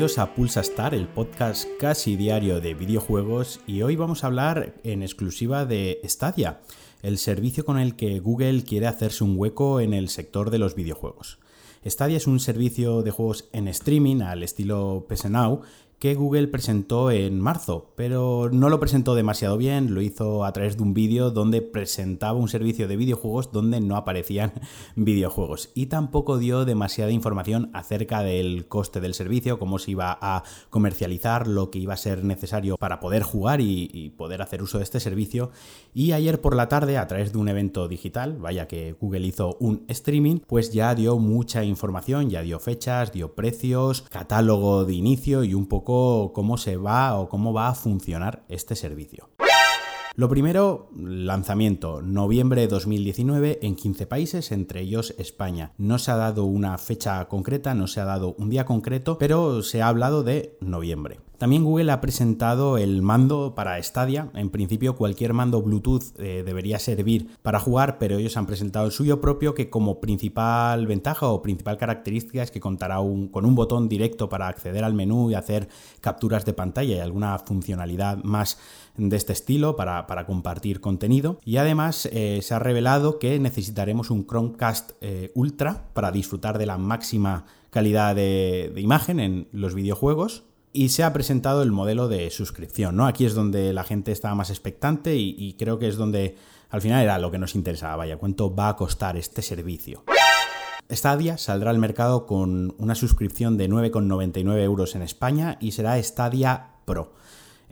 Bienvenidos a Pulsa Star, el podcast casi diario de videojuegos, y hoy vamos a hablar en exclusiva de Stadia, el servicio con el que Google quiere hacerse un hueco en el sector de los videojuegos. Stadia es un servicio de juegos en streaming al estilo PS Now que Google presentó en marzo, pero no lo presentó demasiado bien, lo hizo a través de un vídeo donde presentaba un servicio de videojuegos donde no aparecían videojuegos y tampoco dio demasiada información acerca del coste del servicio, cómo se iba a comercializar, lo que iba a ser necesario para poder jugar y, poder hacer uso de este servicio. Y ayer por la tarde, a través de un evento digital, vaya que Google hizo un streaming, pues ya dio mucha información, ya dio fechas, dio precios, catálogo de inicio y un poco cómo se va o cómo va a funcionar este servicio. Lo primero, lanzamiento, noviembre de 2019 en 15 países, entre ellos España. No se ha dado una fecha concreta, no se ha dado un día concreto, pero se ha hablado de noviembre. También Google ha presentado el mando para Stadia. En principio cualquier mando Bluetooth eh, debería servir para jugar, pero ellos han presentado el suyo propio que como principal ventaja o principal característica es que contará con un botón directo para acceder al menú y hacer capturas de pantalla y alguna funcionalidad más de este estilo para, compartir contenido. Y además eh, se ha revelado que necesitaremos un Chromecast eh, Ultra para disfrutar de la máxima calidad de imagen en los videojuegos y se ha presentado el modelo de suscripción, ¿no? Aquí es donde la gente estaba más expectante y, creo que es donde al final era lo que nos interesaba, vaya, cuánto va a costar este servicio. Stadia saldrá al mercado con una suscripción de 9,99 euros en España y será Stadia Pro.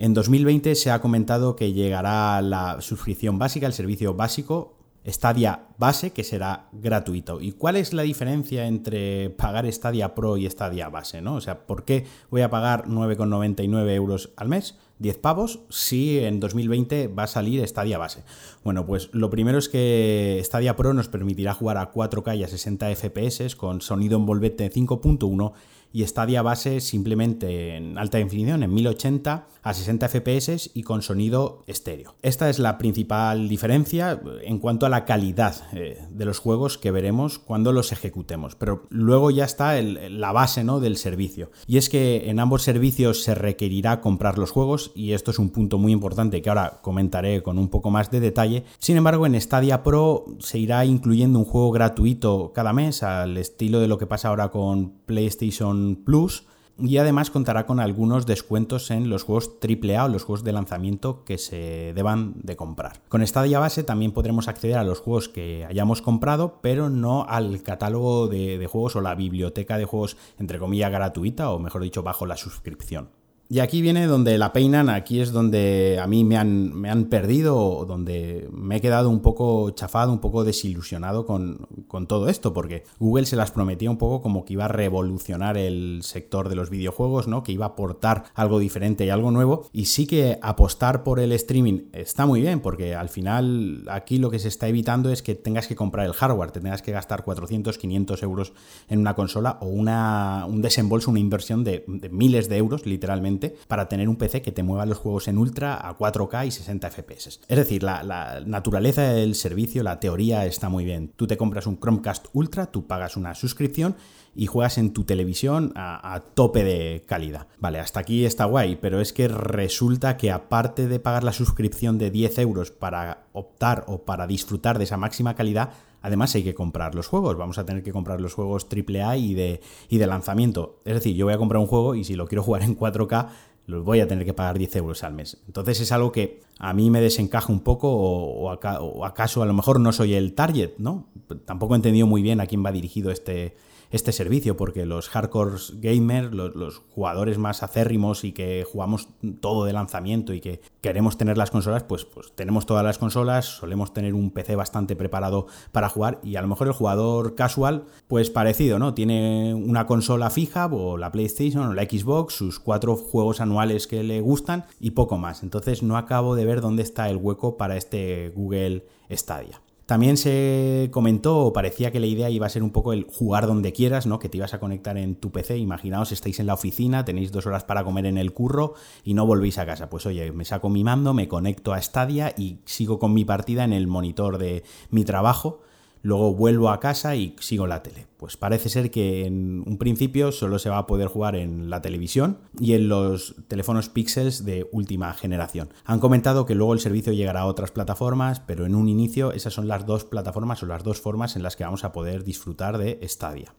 En 2020 se ha comentado que llegará la suscripción básica, el servicio básico, Stadia base, que será gratuito. ¿Y cuál es la diferencia entre pagar Stadia Pro y Stadia base? ¿no? O sea, ¿por qué voy a pagar 9,99 euros al mes? 10 pavos si en 2020 va a salir Stadia base. Bueno, pues lo primero es que Stadia Pro nos permitirá jugar a 4K y a 60 FPS con sonido envolvente 5.1 y Stadia base simplemente en alta definición, en 1080 a 60 fps y con sonido estéreo. Esta es la principal diferencia en cuanto a la calidad eh, de los juegos que veremos cuando los ejecutemos, pero luego ya está la base ¿no? del servicio. Y es que en ambos servicios se requerirá comprar los juegos y esto es un punto muy importante que ahora comentaré con un poco más de detalle. Sin embargo, en Stadia Pro se irá incluyendo un juego gratuito cada mes al estilo de lo que pasa ahora con PlayStation Plus y además contará con algunos descuentos en los juegos AAA o los juegos de lanzamiento que se deban de comprar. Con Stadia base también podremos acceder a los juegos que hayamos comprado, pero no al catálogo de, de juegos o la biblioteca de juegos entre comillas gratuita o mejor dicho bajo la suscripción. Y aquí viene donde la peinan, aquí es donde a mí me han, me han perdido, donde me he quedado un poco chafado, un poco desilusionado con, con, todo esto, porque Google se las prometía un poco como que iba a revolucionar el sector de los videojuegos, ¿no? Que iba a aportar algo diferente y algo nuevo. Y sí que apostar por el streaming está muy bien, porque al final aquí lo que se está evitando es que tengas que comprar el hardware, te tengas que gastar 400, 500 euros en una consola o una, un desembolso, una inversión de miles de euros, literalmente para tener un PC que te mueva los juegos en ultra a 4K y 60 FPS. Es decir, la, naturaleza del servicio, la teoría está muy bien. Tú te compras un Chromecast Ultra, tú pagas una suscripción y juegas en tu televisión a, a, tope de calidad. Vale, hasta aquí está guay, pero es que resulta que aparte de pagar la suscripción de 10 euros para optar o para disfrutar de esa máxima calidad, Además hay que comprar los juegos, vamos a tener que comprar los juegos AAA y de, y de lanzamiento. Es decir, yo voy a comprar un juego y si lo quiero jugar en 4K, los voy a tener que pagar 10 euros al mes. Entonces es algo que a mí me desencaja un poco o, o acaso a lo mejor no soy el target, ¿no? Tampoco he entendido muy bien a quién va dirigido este, este servicio, porque los hardcore gamers, los, jugadores más acérrimos y que jugamos todo de lanzamiento y que queremos tener las consolas, pues, pues tenemos todas las consolas, solemos tener un PC bastante preparado para jugar y a lo mejor el jugador casual, pues parecido, ¿no? Tiene una consola fija o la PlayStation o la Xbox, sus cuatro juegos anuales que le gustan y poco más. Entonces no acabo de ver dónde está el hueco para este Google Stadia. También se comentó, o parecía que la idea iba a ser un poco el jugar donde quieras, ¿no? Que te ibas a conectar en tu PC. Imaginaos, estáis en la oficina, tenéis dos horas para comer en el curro y no volvéis a casa. Pues oye, me saco mi mando, me conecto a Stadia y sigo con mi partida en el monitor de mi trabajo luego vuelvo a casa y sigo la tele. Pues parece ser que en un principio solo se va a poder jugar en la televisión y en los teléfonos Pixels de última generación. Han comentado que luego el servicio llegará a otras plataformas, pero en un inicio esas son las dos plataformas o las dos formas en las que vamos a poder disfrutar de Stadia.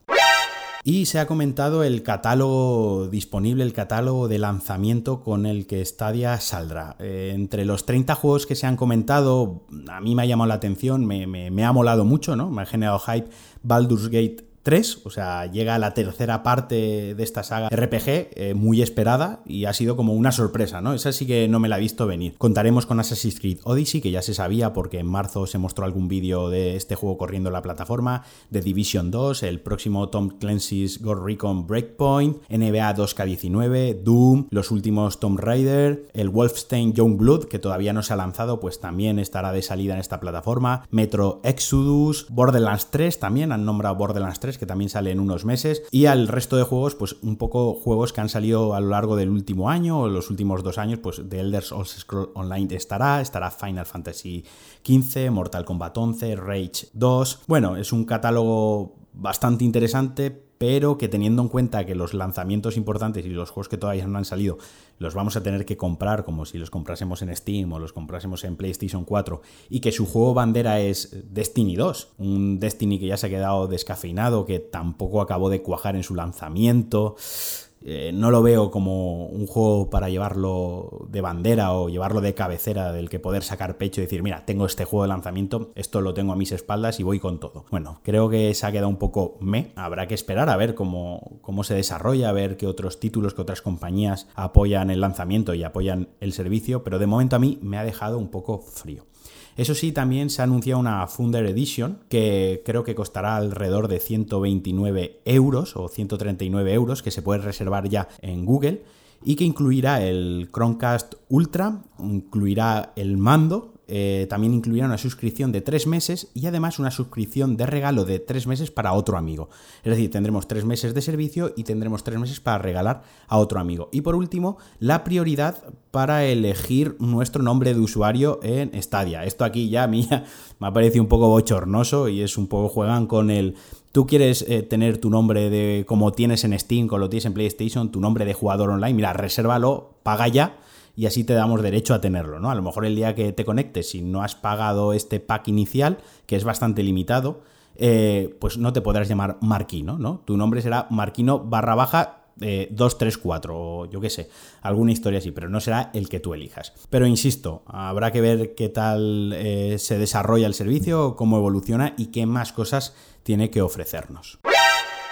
Y se ha comentado el catálogo disponible, el catálogo de lanzamiento con el que Stadia saldrá. Eh, entre los 30 juegos que se han comentado, a mí me ha llamado la atención, me, me ha molado mucho, ¿no? Me ha generado hype Baldur's Gate 3, o sea, llega la tercera parte de esta saga RPG, eh, muy esperada, y ha sido como una sorpresa, ¿no? Esa sí que no me la he visto venir. Contaremos con Assassin's Creed Odyssey, que ya se sabía porque en marzo se mostró algún vídeo de este juego corriendo en la plataforma, de Division 2, el próximo Tom Clancy's Ghost Recon Breakpoint, NBA 2K19, Doom, los últimos Tomb Raider, el Wolfenstein Youngblood, que todavía no se ha lanzado, pues también estará de salida en esta plataforma, Metro Exodus, Borderlands 3, también han nombrado Borderlands 3, que también sale en unos meses, y al resto de juegos, pues un poco juegos que han salido a lo largo del último año o los últimos dos años, pues The Elder Scrolls Online estará, estará Final Fantasy XV, Mortal Kombat 11, Rage 2. Bueno, es un catálogo bastante interesante, pero que teniendo en cuenta que los lanzamientos importantes y los juegos que todavía no han salido los vamos a tener que comprar como si los comprásemos en Steam o los comprásemos en PlayStation 4 y que su juego bandera es Destiny 2, un Destiny que ya se ha quedado descafeinado, que tampoco acabó de cuajar en su lanzamiento, eh, no lo veo como un juego para llevarlo de bandera o llevarlo de cabecera del que poder sacar pecho y decir, mira, tengo este juego de lanzamiento, esto lo tengo a mis espaldas y voy con todo. Bueno, creo que se ha quedado un poco me. Habrá que esperar a ver cómo, cómo se desarrolla, a ver qué otros títulos, qué otras compañías apoyan el lanzamiento y apoyan el servicio, pero de momento a mí me ha dejado un poco frío. Eso sí, también se ha anunciado una Funder Edition que creo que costará alrededor de 129 euros o 139 euros que se puede reservar ya en Google y que incluirá el Chromecast Ultra, incluirá el mando, eh, también incluirá una suscripción de tres meses y además una suscripción de regalo de tres meses para otro amigo. Es decir, tendremos tres meses de servicio y tendremos tres meses para regalar a otro amigo. Y por último, la prioridad para elegir nuestro nombre de usuario en Stadia. Esto aquí ya a mí me ha parecido un poco bochornoso y es un poco juegan con el tú quieres eh, tener tu nombre de como tienes en Steam, como lo tienes en PlayStation, tu nombre de jugador online, mira, resérvalo, paga ya y así te damos derecho a tenerlo, ¿no? A lo mejor el día que te conectes, si no has pagado este pack inicial, que es bastante limitado, eh, pues no te podrás llamar Marquino, ¿no? Tu nombre será Marquino barra baja 234 eh, o yo qué sé, alguna historia así, pero no será el que tú elijas. Pero insisto, habrá que ver qué tal eh, se desarrolla el servicio, cómo evoluciona y qué más cosas tiene que ofrecernos.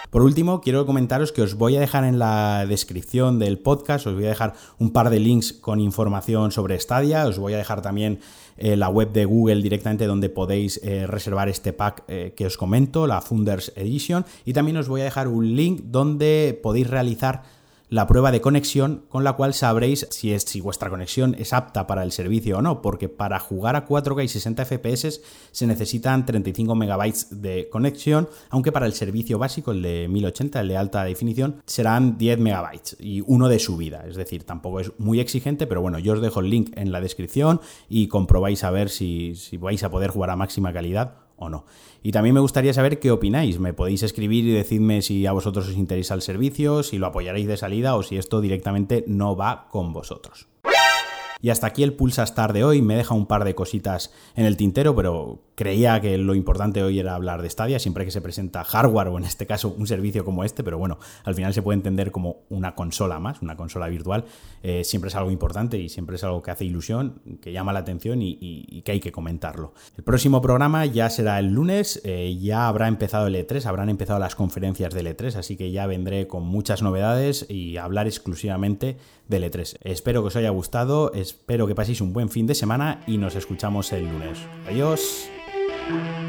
Por último, quiero comentaros que os voy a dejar en la descripción del podcast, os voy a dejar un par de links con información sobre Stadia, os voy a dejar también eh, la web de Google directamente donde podéis eh, reservar este pack eh, que os comento, la Funders Edition, y también os voy a dejar un link donde podéis realizar la prueba de conexión con la cual sabréis si, es, si vuestra conexión es apta para el servicio o no, porque para jugar a 4K y 60 FPS se necesitan 35 megabytes de conexión, aunque para el servicio básico, el de 1080, el de alta definición, serán 10 megabytes y uno de subida, es decir, tampoco es muy exigente, pero bueno, yo os dejo el link en la descripción y comprobáis a ver si, si vais a poder jugar a máxima calidad o no. Y también me gustaría saber qué opináis. Me podéis escribir y decidme si a vosotros os interesa el servicio, si lo apoyaréis de salida o si esto directamente no va con vosotros. Y hasta aquí el Pulsa Star de hoy. Me deja un par de cositas en el tintero, pero creía que lo importante hoy era hablar de Stadia, siempre que se presenta hardware o en este caso un servicio como este, pero bueno, al final se puede entender como una consola más, una consola virtual. Eh, siempre es algo importante y siempre es algo que hace ilusión, que llama la atención y, que hay que comentarlo. El próximo programa ya será el lunes, eh, ya habrá empezado el E3, habrán empezado las conferencias del E3, así que ya vendré con muchas novedades y hablar exclusivamente del E3. Espero que os haya gustado, espero que paséis un buen fin de semana y nos escuchamos el lunes. Adiós. thank you